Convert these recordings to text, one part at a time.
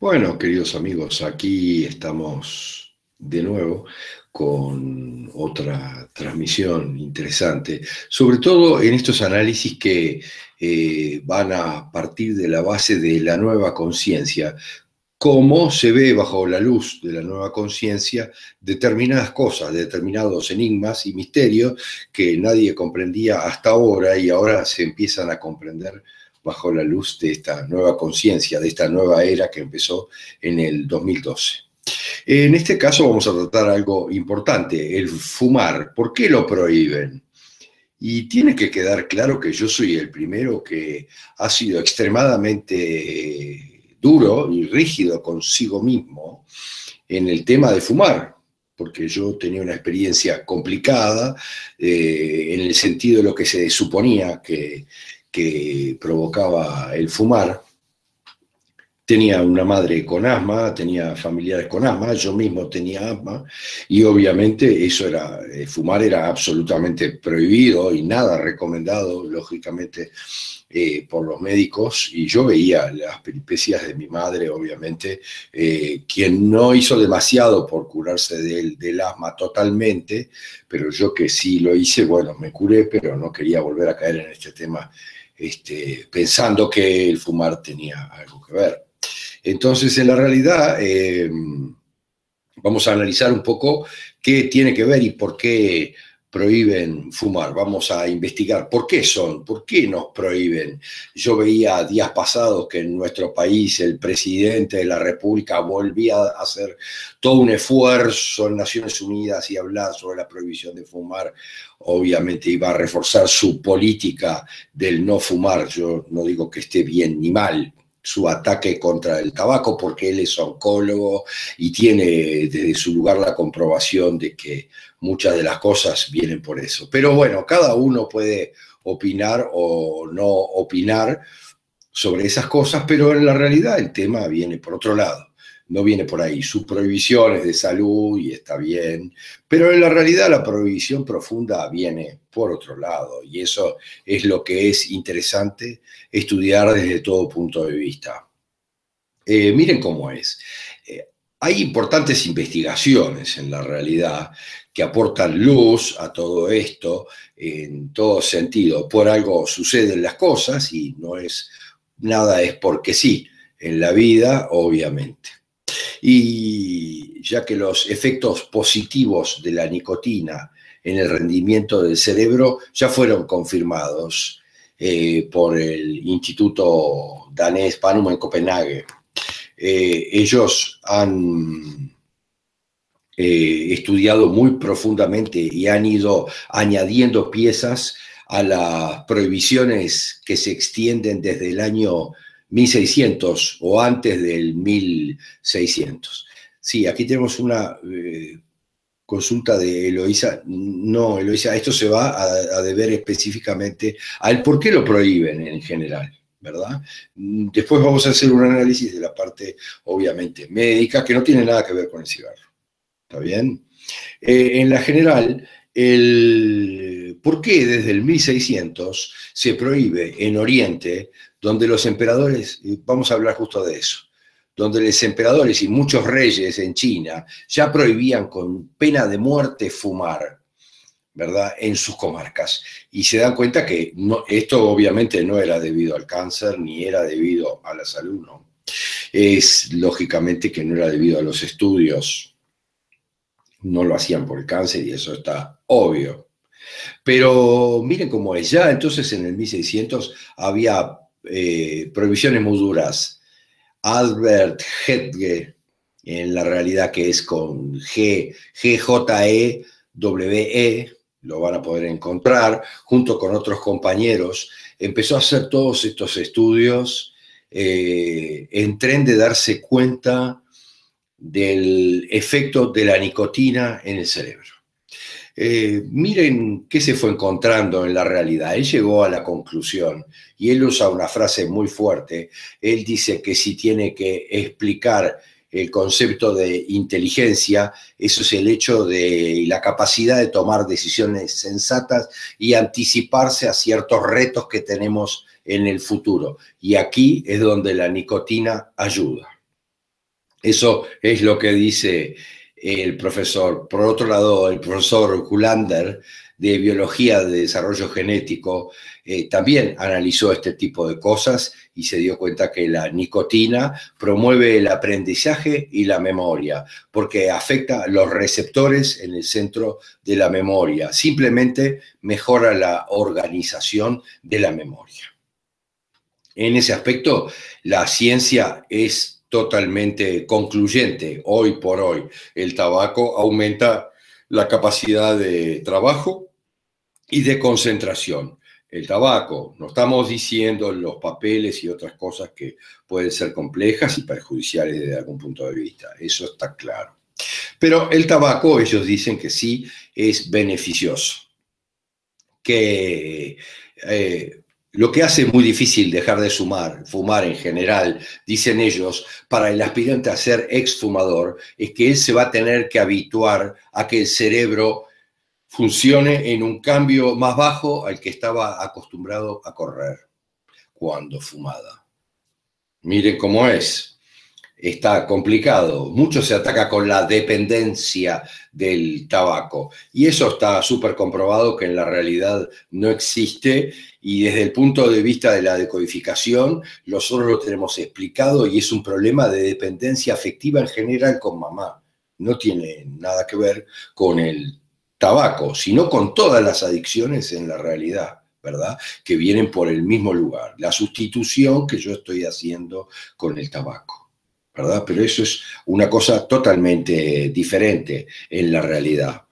Bueno, queridos amigos, aquí estamos de nuevo con otra transmisión interesante, sobre todo en estos análisis que eh, van a partir de la base de la nueva conciencia, cómo se ve bajo la luz de la nueva conciencia determinadas cosas, determinados enigmas y misterios que nadie comprendía hasta ahora y ahora se empiezan a comprender bajo la luz de esta nueva conciencia, de esta nueva era que empezó en el 2012. En este caso vamos a tratar algo importante, el fumar. ¿Por qué lo prohíben? Y tiene que quedar claro que yo soy el primero que ha sido extremadamente duro y rígido consigo mismo en el tema de fumar, porque yo tenía una experiencia complicada eh, en el sentido de lo que se suponía que que provocaba el fumar. Tenía una madre con asma, tenía familiares con asma, yo mismo tenía asma y obviamente eso era, eh, fumar era absolutamente prohibido y nada recomendado, lógicamente, eh, por los médicos y yo veía las peripecias de mi madre, obviamente, eh, quien no hizo demasiado por curarse del, del, asma totalmente, pero yo que sí lo hice, bueno, me curé, pero no quería volver a caer en este tema este, pensando que el fumar tenía algo que ver. Entonces, en la realidad, eh, vamos a analizar un poco qué tiene que ver y por qué prohíben fumar. Vamos a investigar por qué son, por qué nos prohíben. Yo veía días pasados que en nuestro país el presidente de la República volvía a hacer todo un esfuerzo en Naciones Unidas y hablar sobre la prohibición de fumar. Obviamente iba a reforzar su política del no fumar. Yo no digo que esté bien ni mal, su ataque contra el tabaco porque él es oncólogo y tiene desde su lugar la comprobación de que muchas de las cosas vienen por eso. Pero bueno, cada uno puede opinar o no opinar sobre esas cosas, pero en la realidad el tema viene por otro lado no viene por ahí. Sus prohibiciones de salud y está bien, pero en la realidad la prohibición profunda viene por otro lado y eso es lo que es interesante estudiar desde todo punto de vista. Eh, miren cómo es. Hay importantes investigaciones en la realidad que aportan luz a todo esto en todo sentido. Por algo suceden las cosas y no es nada es porque sí en la vida, obviamente y ya que los efectos positivos de la nicotina en el rendimiento del cerebro ya fueron confirmados eh, por el Instituto Danés Panum en Copenhague. Eh, ellos han eh, estudiado muy profundamente y han ido añadiendo piezas a las prohibiciones que se extienden desde el año 1600 o antes del 1600. Sí, aquí tenemos una eh, consulta de Eloísa. No, Eloísa, esto se va a, deber específicamente al por qué lo prohíben en general. ¿Verdad? Después vamos a hacer un análisis de la parte, obviamente, médica, que no tiene nada que ver con el cigarro. ¿Está bien? Eh, en la general, el, ¿por qué desde el 1600 se prohíbe en Oriente donde los emperadores, vamos a hablar justo de eso, donde los emperadores y muchos reyes en China ya prohibían con pena de muerte fumar, ¿verdad?, en sus comarcas. Y se dan cuenta que esto obviamente no era debido al cáncer ni era debido a la salud, ¿no? Es lógicamente que no era debido a los estudios, no lo hacían por el cáncer y eso está obvio. Pero miren cómo es, ya entonces en el 1600 había eh, prohibiciones muy duras. Albert Hedge, en la realidad que es con G, G-J-E, W-E, lo van a poder encontrar, junto con otros compañeros, empezó a hacer todos estos estudios eh, en tren de darse cuenta del efecto de la nicotina en el cerebro. Eh, miren qué se fue encontrando en la realidad. Él llegó a la conclusión, y él usa una frase muy fuerte, él dice que si tiene que explicar el concepto de inteligencia, eso es el hecho de la capacidad de tomar decisiones sensatas y anticiparse a ciertos retos que tenemos en el futuro. Y aquí es donde la nicotina ayuda. Eso es lo que dice el profesor. Por otro lado, el profesor Kulander de Biología de Desarrollo Genético eh, también analizó este tipo de cosas y se dio cuenta que la nicotina promueve el aprendizaje y la memoria, porque afecta los receptores en el centro de la memoria. Simplemente mejora la organización de la memoria. En ese aspecto, la ciencia es totalmente concluyente hoy por hoy. El tabaco aumenta la capacidad de trabajo y de concentración. El tabaco, no estamos diciendo los papeles y otras cosas que pueden ser complejas y perjudiciales desde algún punto de vista, eso está claro. Pero el tabaco, ellos dicen que sí es beneficioso, que eh, lo que hace muy difícil dejar de fumar, fumar en general, dicen ellos, para el aspirante a ser exfumador, es que él se va a tener que habituar a que el cerebro funcione en un cambio más bajo al que estaba acostumbrado a correr cuando fumada. Miren cómo es. Está complicado. Mucho se ataca con la dependencia del tabaco. Y eso está súper comprobado que en la realidad no existe. Y desde el punto de vista de la decodificación, nosotros lo tenemos explicado y es un problema de dependencia afectiva en general con mamá. No tiene nada que ver con el tabaco, sino con todas las adicciones en la realidad, ¿verdad? Que vienen por el mismo lugar. La sustitución que yo estoy haciendo con el tabaco, ¿verdad? Pero eso es una cosa totalmente diferente en la realidad.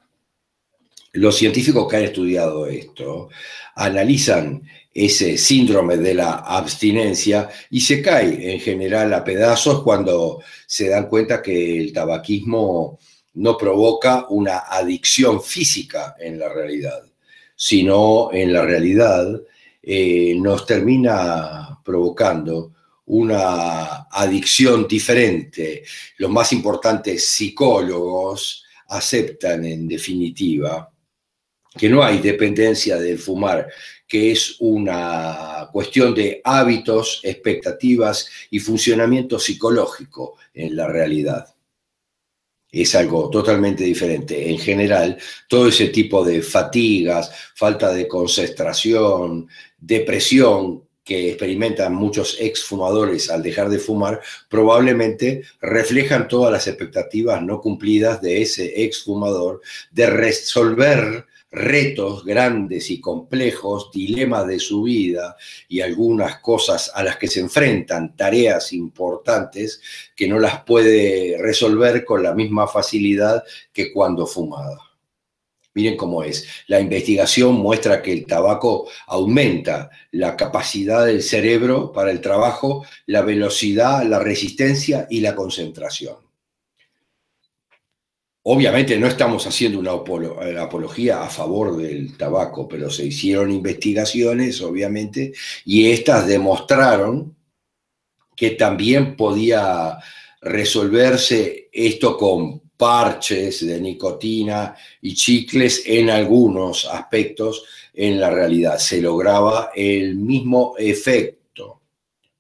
Los científicos que han estudiado esto analizan ese síndrome de la abstinencia y se cae en general a pedazos cuando se dan cuenta que el tabaquismo no provoca una adicción física en la realidad, sino en la realidad eh, nos termina provocando una adicción diferente. Los más importantes psicólogos aceptan en definitiva que no hay dependencia del fumar, que es una cuestión de hábitos, expectativas y funcionamiento psicológico en la realidad es algo totalmente diferente. En general, todo ese tipo de fatigas, falta de concentración, depresión que experimentan muchos exfumadores al dejar de fumar, probablemente reflejan todas las expectativas no cumplidas de ese exfumador de resolver retos grandes y complejos, dilemas de su vida y algunas cosas a las que se enfrentan, tareas importantes que no las puede resolver con la misma facilidad que cuando fumada. Miren cómo es. La investigación muestra que el tabaco aumenta la capacidad del cerebro para el trabajo, la velocidad, la resistencia y la concentración. Obviamente no estamos haciendo una eh, apología a favor del tabaco, pero se hicieron investigaciones, obviamente, y estas demostraron que también podía resolverse esto con parches de nicotina y chicles en algunos aspectos en la realidad. Se lograba el mismo efecto,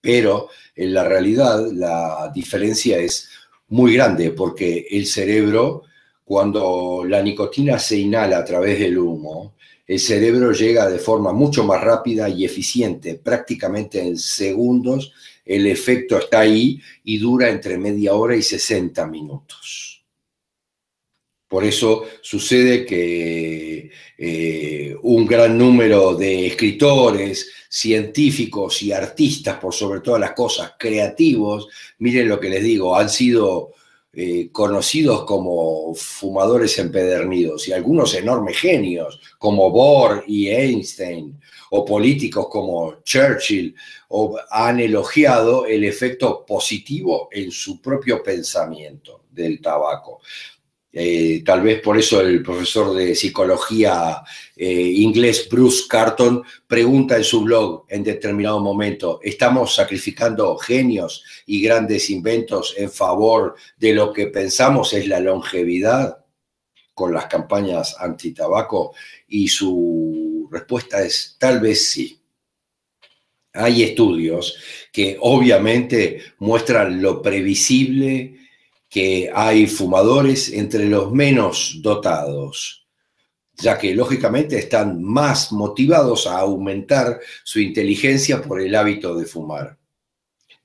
pero en la realidad la diferencia es muy grande porque el cerebro cuando la nicotina se inhala a través del humo, el cerebro llega de forma mucho más rápida y eficiente, prácticamente en segundos, el efecto está ahí y dura entre media hora y 60 minutos. Por eso sucede que eh, un gran número de escritores, científicos y artistas, por sobre todas las cosas, creativos, miren lo que les digo, han sido eh, conocidos como fumadores empedernidos y algunos enormes genios como Bohr y Einstein o políticos como Churchill o han elogiado el efecto positivo en su propio pensamiento del tabaco. Eh, tal vez por eso el profesor de psicología eh, inglés Bruce Carton pregunta en su blog en determinado momento, ¿estamos sacrificando genios y grandes inventos en favor de lo que pensamos es la longevidad con las campañas anti-tabaco? Y su respuesta es tal vez sí. Hay estudios que obviamente muestran lo previsible que hay fumadores entre los menos dotados, ya que lógicamente están más motivados a aumentar su inteligencia por el hábito de fumar.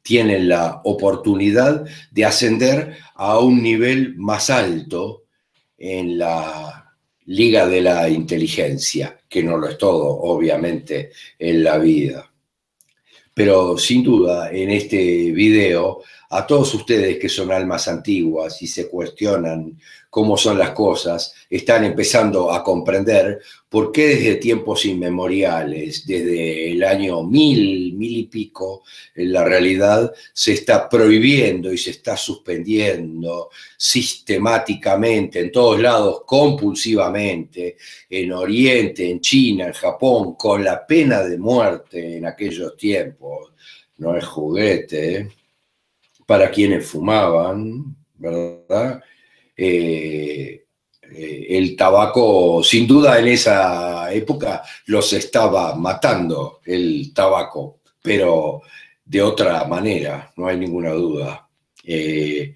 Tienen la oportunidad de ascender a un nivel más alto en la liga de la inteligencia, que no lo es todo, obviamente, en la vida. Pero sin duda, en este video a todos ustedes que son almas antiguas y se cuestionan cómo son las cosas, están empezando a comprender por qué desde tiempos inmemoriales, desde el año mil, mil y pico, en la realidad se está prohibiendo y se está suspendiendo sistemáticamente en todos lados, compulsivamente, en Oriente, en China, en Japón, con la pena de muerte en aquellos tiempos. No es juguete, ¿eh? para quienes fumaban, ¿verdad? Eh, eh, el tabaco, sin duda en esa época los estaba matando el tabaco, pero de otra manera, no hay ninguna duda. Eh,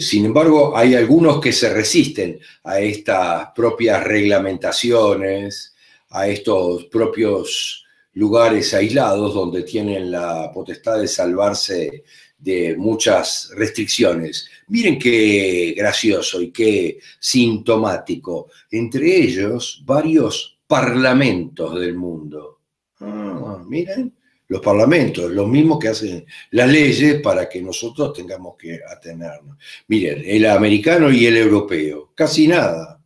sin embargo, hay algunos que se resisten a estas propias reglamentaciones, a estos propios lugares aislados donde tienen la potestad de salvarse de muchas restricciones. Miren qué gracioso y qué sintomático. Entre ellos, varios parlamentos del mundo. Ah, miren, los parlamentos, los mismos que hacen las leyes para que nosotros tengamos que atenernos. Miren, el americano y el europeo, casi nada.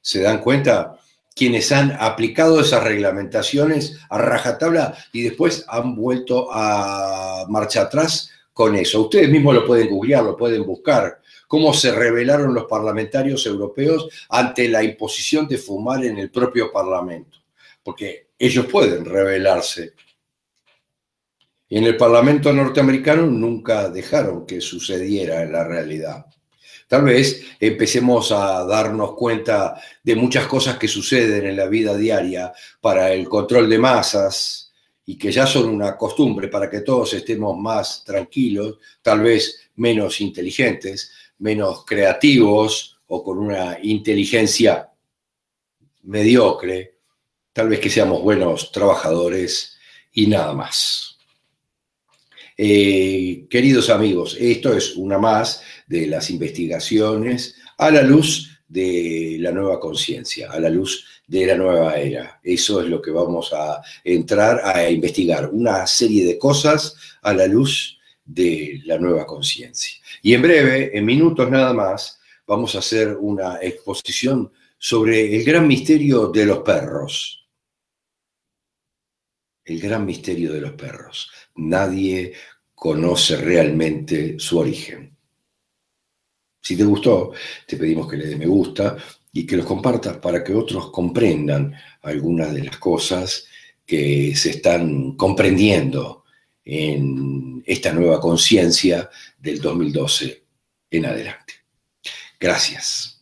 ¿Se dan cuenta? quienes han aplicado esas reglamentaciones a rajatabla y después han vuelto a marcha atrás con eso. Ustedes mismos lo pueden googlear, lo pueden buscar, cómo se rebelaron los parlamentarios europeos ante la imposición de fumar en el propio Parlamento, porque ellos pueden rebelarse. Y en el Parlamento norteamericano nunca dejaron que sucediera en la realidad. Tal vez empecemos a darnos cuenta de muchas cosas que suceden en la vida diaria para el control de masas, y que ya son una costumbre para que todos estemos más tranquilos, tal vez menos inteligentes, menos creativos o con una inteligencia mediocre, tal vez que seamos buenos trabajadores y nada más. Eh, queridos amigos, esto es una más de las investigaciones a la luz de la nueva conciencia, a la luz de la nueva era. Eso es lo que vamos a entrar a investigar, una serie de cosas a la luz de la nueva conciencia. Y en breve, en minutos nada más, vamos a hacer una exposición sobre el gran misterio de los perros. El gran misterio de los perros. Nadie conoce realmente su origen. Si te gustó, te pedimos que le des me gusta, y que los compartas para que otros comprendan algunas de las cosas que se están comprendiendo en esta nueva conciencia del 2012 en adelante. Gracias.